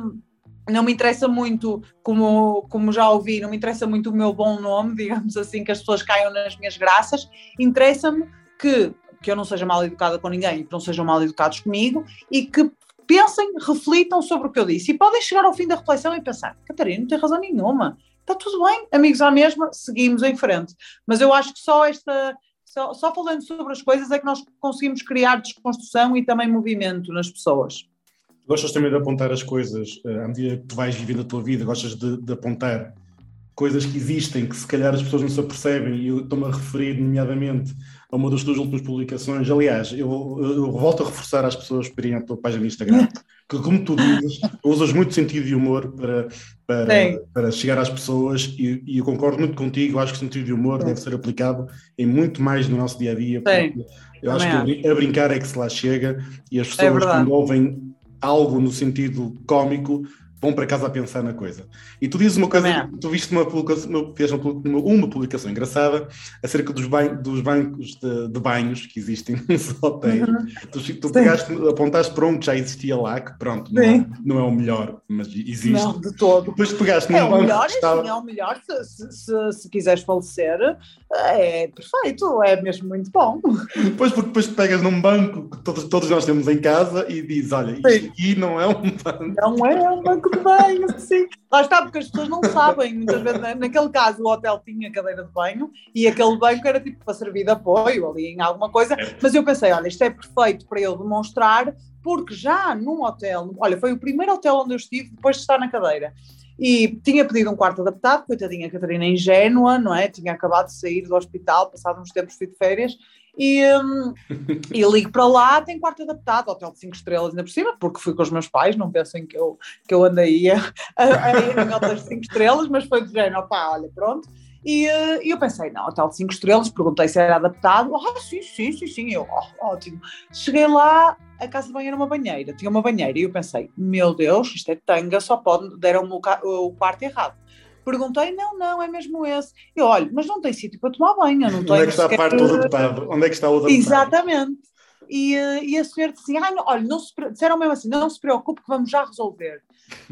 não me interessa muito, como, como já ouvi, não me interessa muito o meu bom nome, digamos assim, que as pessoas caiam nas minhas graças. Interessa-me que, que eu não seja mal educada com ninguém que não sejam mal educados comigo e que pensem, reflitam sobre o que eu disse. E podem chegar ao fim da reflexão e pensar: Catarina, não tem razão nenhuma. Está tudo bem, amigos à mesma, seguimos em frente. Mas eu acho que só esta. Só, só falando sobre as coisas é que nós conseguimos criar desconstrução e também movimento nas pessoas. Gostas também de apontar as coisas, eh, à medida que tu vais vivendo a tua vida, gostas de, de apontar coisas que existem, que se calhar as pessoas não se apercebem, e eu estou-me a referir, nomeadamente, a uma das tuas últimas publicações. Aliás, eu, eu volto a reforçar às pessoas irem à tua página no Instagram, que, como tu dizes, usas muito sentido de humor para, para, para chegar às pessoas, e, e, eu concordo muito contigo. Acho que o sentido de humor Sim. deve ser aplicado em muito mais no nosso dia a dia. Eu acho que a brincar é que se lá chega, e as é pessoas, é quando ouvem algo no sentido cómico, vão para casa a pensar na coisa. E tu dizes uma coisa, é. tu viste uma publicação, uma, uma, publicação engraçada acerca dos, ban dos bancos de, de, banhos que existem nos hotéis. Uhum. Tu, tu pegaste, apontaste para um que já existia lá, que pronto, não é, não é, o melhor, mas existe. Não, de todo. Depois pegaste é o melhor, estava... sim, é o melhor, se, se, se, se quiseres falecer, é perfeito, é mesmo muito bom. Depois, porque depois pegas num banco que todos, todos nós temos em casa e dizes, olha, isto sim. aqui não é um banco. Não é um banco de banho, sim. Lá está, porque as pessoas não sabem, muitas vezes, naquele caso o hotel tinha cadeira de banho e aquele banco era tipo para servir de apoio ali em alguma coisa, mas eu pensei, olha, isto é perfeito para eu demonstrar, porque já num hotel, olha, foi o primeiro hotel onde eu estive depois de estar na cadeira, e tinha pedido um quarto adaptado, coitadinha Catarina ingênua, não é? Tinha acabado de sair do hospital, passado uns tempos fui de férias, e, um, e ligo para lá, tem quarto adaptado, hotel de 5 estrelas ainda por cima, porque fui com os meus pais, não pensem que eu, que eu andei a, a, a ir em hotéis de 5 estrelas, mas foi de género, opá, olha, pronto. E, e, eu pensei, não, hotel de 5 estrelas, perguntei se era adaptado. Ah, sim, sim, sim, sim. Eu, oh, ótimo. Cheguei lá, a casa de banho era uma banheira, tinha uma banheira, e eu pensei, meu Deus, isto é tanga, só pode, deram-me o, o quarto errado. Perguntei, não, não, é mesmo esse. Eu, olho, mas não tem sítio para tomar banho, não Onde é que está a parte do adaptado? Onde é que está o adaptado? Exatamente. E, e a senhora disse assim, ah, não, olha, não se, disseram mesmo assim, não se preocupe que vamos já resolver.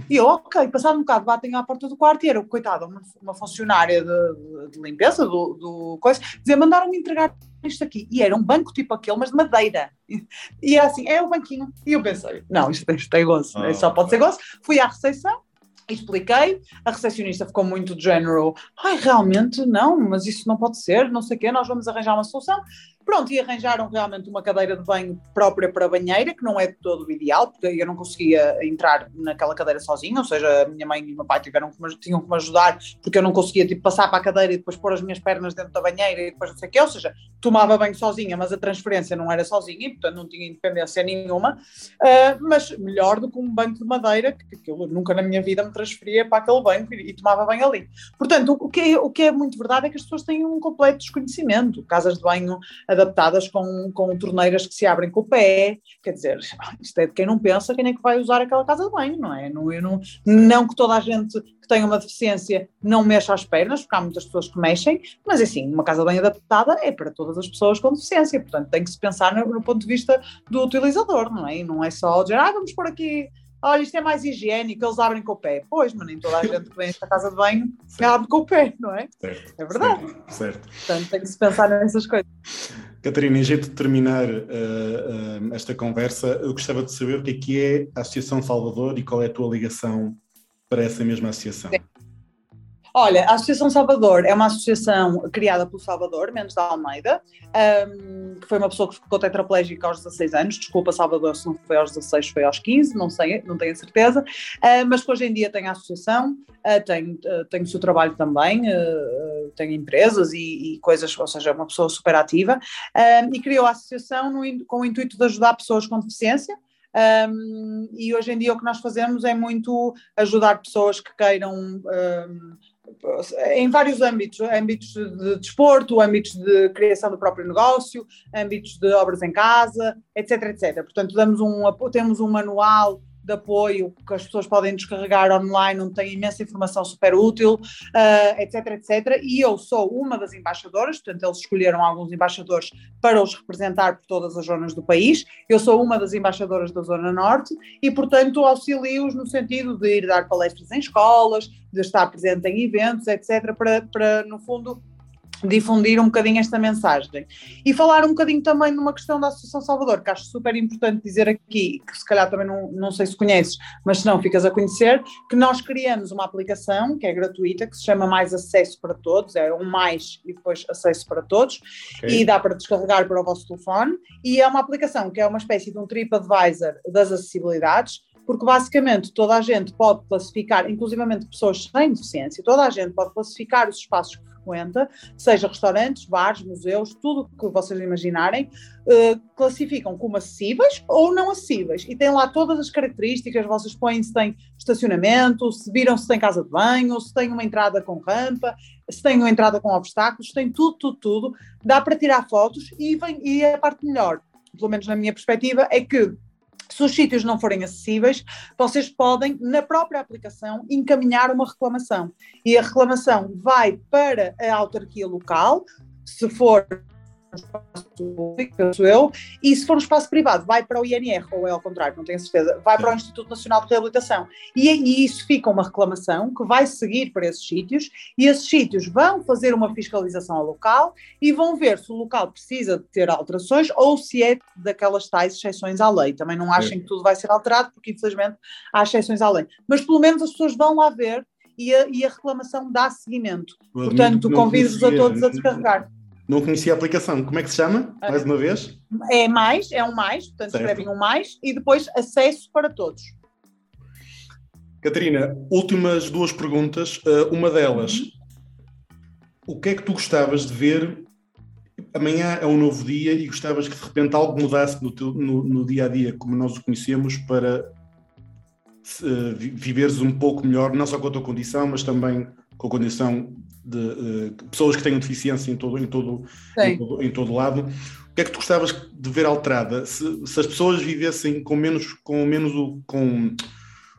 E eu, ok, passado um bocado, batem à porta do quarto e era, coitada, uma, uma funcionária de, de, limpeza do, do coisa, dizer, mandaram-me entregar isto aqui. E era um banco tipo aquele, mas de madeira. E, e era assim, é o banquinho. E eu pensei, não, isto, isto é gozo, oh, só pode ser gozo. Fui à recepção, expliquei, a recepcionista ficou muito género, ai, realmente não, mas isso não pode ser, não sei o quê, nós vamos arranjar uma solução. Pronto, e arranjaram realmente uma cadeira de banho própria para a banheira, que não é de todo o ideal, porque eu não conseguia entrar naquela cadeira sozinha, ou seja, a minha mãe e o meu pai tiveram que, tinham que me ajudar, porque eu não conseguia tipo, passar para a cadeira e depois pôr as minhas pernas dentro da banheira e depois não sei o quê, ou seja, tomava banho sozinha, mas a transferência não era sozinha, e portanto não tinha independência nenhuma, uh, mas melhor do que um banco de madeira, que, que eu nunca na minha vida me transferia para aquele banco e, e tomava banho ali. Portanto, o que, é, o que é muito verdade é que as pessoas têm um completo desconhecimento, casas de banho adaptadas com, com torneiras que se abrem com o pé, quer dizer, isto é de quem não pensa, quem é que vai usar aquela casa de banho, não é? Não, eu não, não que toda a gente que tem uma deficiência não mexa as pernas, porque há muitas pessoas que mexem, mas assim, uma casa de banho adaptada é para todas as pessoas com deficiência, portanto tem que se pensar no, no ponto de vista do utilizador, não é? E não é só dizer, ah, vamos por aqui olha, isto é mais higiênico, eles abrem com o pé. Pois, mas nem toda a gente que vem esta casa de banho abre com o pé, não é? Certo, é verdade. Certo, certo. Portanto, tem que se pensar nessas coisas. Catarina, em jeito de terminar uh, uh, esta conversa, eu gostava de saber o que é que é a Associação Salvador e qual é a tua ligação para essa mesma associação. Sim. Olha, a Associação Salvador é uma associação criada pelo Salvador, Mendes da Almeida, um, que foi uma pessoa que ficou tetraplégica aos 16 anos. Desculpa, Salvador, se não foi aos 16, foi aos 15, não sei, não tenho a certeza. Uh, mas que hoje em dia tem a associação, uh, tem, uh, tem o seu trabalho também, tem empresas e, e, coisas, ou seja, é uma pessoa super ativa. e criou a associação no, com o intuito de ajudar pessoas com deficiência. Um, e hoje em dia o que nós fazemos é muito ajudar pessoas que queiram um, em vários âmbitos, âmbitos de desporto, âmbitos de criação do próprio negócio, âmbitos de obras em casa, etc, etc. Portanto, damos um, temos um manual de apoio que as pessoas podem descarregar online, onde tem imensa informação super útil, uh, etc, etc. E eu sou uma das embaixadoras, portanto, eles escolheram alguns embaixadores para os representar por todas as zonas do país. Eu sou uma das embaixadoras da Zona Norte e, portanto, auxilio-os no sentido de ir dar palestras em escolas, de estar presente em eventos, etc., para, para no fundo, difundir um bocadinho esta mensagem. E falar um bocadinho também numa questão da Associação Salvador, que acho super importante dizer aqui, que se calhar também não, não sei se conheces, mas se não ficas a conhecer, que nós criamos uma aplicação que é gratuita, que se chama Mais Acesso para Todos, é um mais e depois acesso para todos, okay. e dá para descarregar para o vosso telefone, e é uma aplicação que é uma espécie de um TripAdvisor das acessibilidades, porque basicamente toda a gente pode classificar, inclusivamente pessoas sem deficiência, toda a gente pode classificar os espaços que frequenta, seja restaurantes, bares, museus, tudo o que vocês imaginarem, uh, classificam como acessíveis ou não acessíveis. E tem lá todas as características, vocês põem se tem estacionamento, se viram se tem casa de banho, se tem uma entrada com rampa, se tem uma entrada com obstáculos, tem tudo, tudo, tudo. Dá para tirar fotos e, vem, e a parte melhor, pelo menos na minha perspectiva, é que se os sítios não forem acessíveis, vocês podem, na própria aplicação, encaminhar uma reclamação. E a reclamação vai para a autarquia local, se for público, penso eu, e se for um espaço privado, vai para o INR, ou é ao contrário, não tenho certeza, vai para o Instituto Nacional de Reabilitação. E, e isso fica uma reclamação que vai seguir para esses sítios, e esses sítios vão fazer uma fiscalização ao local e vão ver se o local precisa de ter alterações ou se é daquelas tais exceções à lei. Também não achem que tudo vai ser alterado, porque infelizmente há exceções à lei. Mas pelo menos as pessoas vão lá ver e a, e a reclamação dá seguimento. Portanto, convido-vos a todos a descarregar. Não conhecia a aplicação. Como é que se chama? Mais uma vez? É mais, é um mais, portanto certo. escrevem um mais e depois acesso para todos. Catarina, últimas duas perguntas. Uh, uma delas, uhum. o que é que tu gostavas de ver? Amanhã é um novo dia e gostavas que de repente algo mudasse no, teu, no, no dia a dia, como nós o conhecemos, para uh, viveres um pouco melhor, não só com a tua condição, mas também com a condição de uh, pessoas que tenham deficiência em todo, em todo, em todo, em todo lado. O que é que tu gostavas de ver alterada? Se, se as pessoas vivessem com menos, com menos com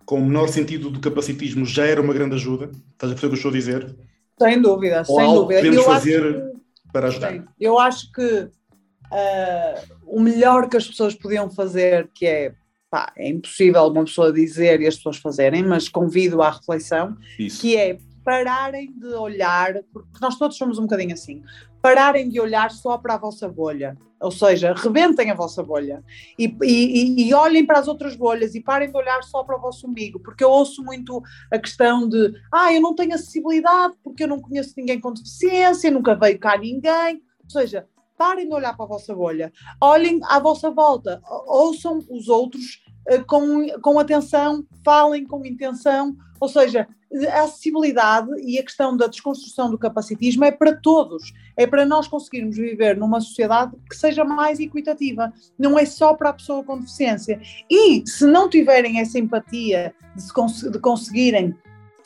com o menor sentido do capacitismo já era uma grande ajuda. Estás a perceber o que eu estou a dizer? Sem dúvida, Ou sem dúvida. podemos eu fazer que, para ajudar. Sim, eu acho que uh, o melhor que as pessoas podiam fazer, que é pá, é impossível uma pessoa dizer e as pessoas fazerem, mas convido à reflexão, Isso. que é pararem de olhar, porque nós todos somos um bocadinho assim, pararem de olhar só para a vossa bolha. Ou seja, rebentem a vossa bolha e, e, e, olhem para as outras bolhas e parem de olhar só para o vosso umbigo, porque eu ouço muito a questão de ah, eu não tenho acessibilidade porque eu não conheço ninguém com deficiência, nunca veio cá ninguém. Ou seja, parem de olhar para a vossa bolha, olhem à vossa volta, ouçam os outros com, com atenção, falem com intenção, ou seja, a acessibilidade e a questão da desconstrução do capacitismo é para todos, é para nós conseguirmos viver numa sociedade que seja mais equitativa, não é só para a pessoa com deficiência. E se não tiverem essa empatia de, cons de conseguirem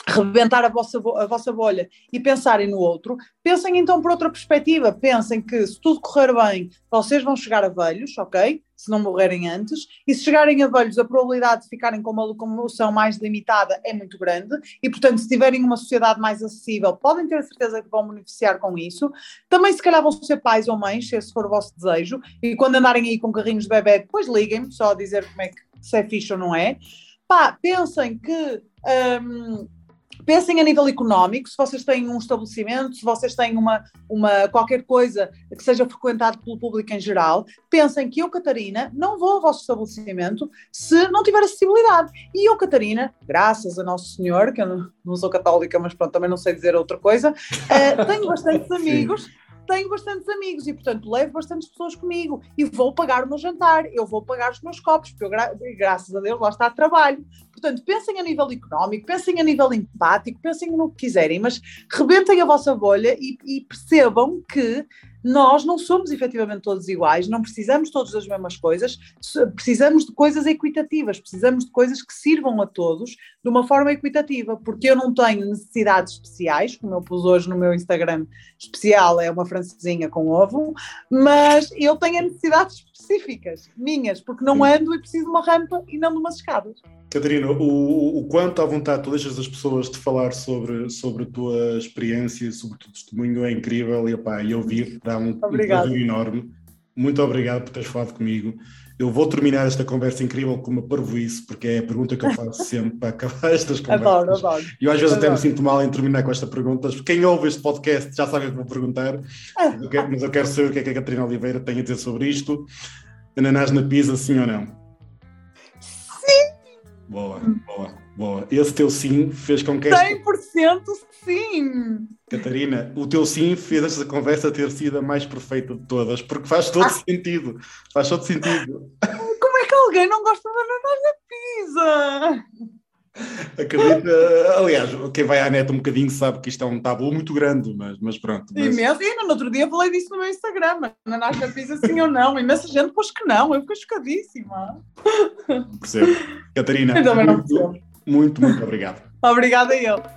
rebentar a vossa, a vossa bolha e pensarem no outro, pensem então por outra perspectiva. Pensem que se tudo correr bem, vocês vão chegar a velhos, ok? Se não morrerem antes, e se chegarem a velhos, a probabilidade de ficarem com uma locomoção mais limitada é muito grande, e portanto, se tiverem uma sociedade mais acessível, podem ter a certeza que vão beneficiar com isso. Também, se calhar, vão ser pais ou mães, se esse for o vosso desejo, e quando andarem aí com carrinhos de bebê, depois liguem-me só a dizer como é que se é fixe ou não é. Pá, pensem que. Um, pensem a nível económico, se vocês têm um estabelecimento, se vocês têm uma, uma qualquer coisa que seja frequentado pelo público em geral, pensem que eu, Catarina, não vou ao vosso estabelecimento se não tiver acessibilidade. E eu, Catarina, graças a Nosso Senhor, que eu não, não sou católica, mas pronto, também não sei dizer outra coisa, uh, tenho bastantes amigos. Tenho bastantes amigos e, portanto, levo bastantes pessoas comigo e vou pagar o meu jantar, eu vou pagar os meus copos, porque eu, gra graças a Deus, lá está trabalho. Portanto, pensem a nível económico, pensem a nível empático, pensem no que quiserem, mas rebentem a vossa bolha e, e percebam que nós não somos efetivamente todos iguais, não precisamos todos das mesmas coisas, precisamos de coisas equitativas, precisamos de coisas que sirvam a todos de uma forma equitativa, porque eu não tenho necessidades especiais, como eu pus hoje no meu Instagram especial, é uma francesinha com ovo, mas eu tenho necessidades específicas, minhas, porque não ando e preciso de uma rampa e não de umas escadas. Catarina, o, o quanto à vontade tu deixas as pessoas de falar sobre, sobre a tua experiência, sobre o teu testemunho é incrível e, opá, e ouvir dá um, um prazer enorme. Muito obrigado por teres falado comigo. Eu vou terminar esta conversa incrível com uma parvoíce, porque é a pergunta que eu faço sempre para acabar estas conversas. Adoro, adoro. E eu às vezes adoro. até me sinto mal em terminar com esta pergunta. Quem ouve este podcast já sabe o que vou perguntar, mas eu, quero, mas eu quero saber o que é que a Catarina Oliveira tem a dizer sobre isto. Ananás na pizza, sim ou não? Boa, boa, boa. Esse teu sim fez com que. 100% sim! Catarina, o teu sim fez esta conversa ter sido a mais perfeita de todas, porque faz todo ah. sentido. Faz todo sentido. Como é que alguém não gosta de bananas na pizza? Acredita, aliás, quem vai à net um bocadinho sabe que isto é um tabu muito grande, mas, mas pronto. Mas... Imenso, e no outro dia falei disso no meu Instagram, ananás na pizza sim ou não, imensa gente pôs que não, eu fiquei chocadíssima. Percebo. Catarina, muito, muito, muito obrigado. Obrigada eu.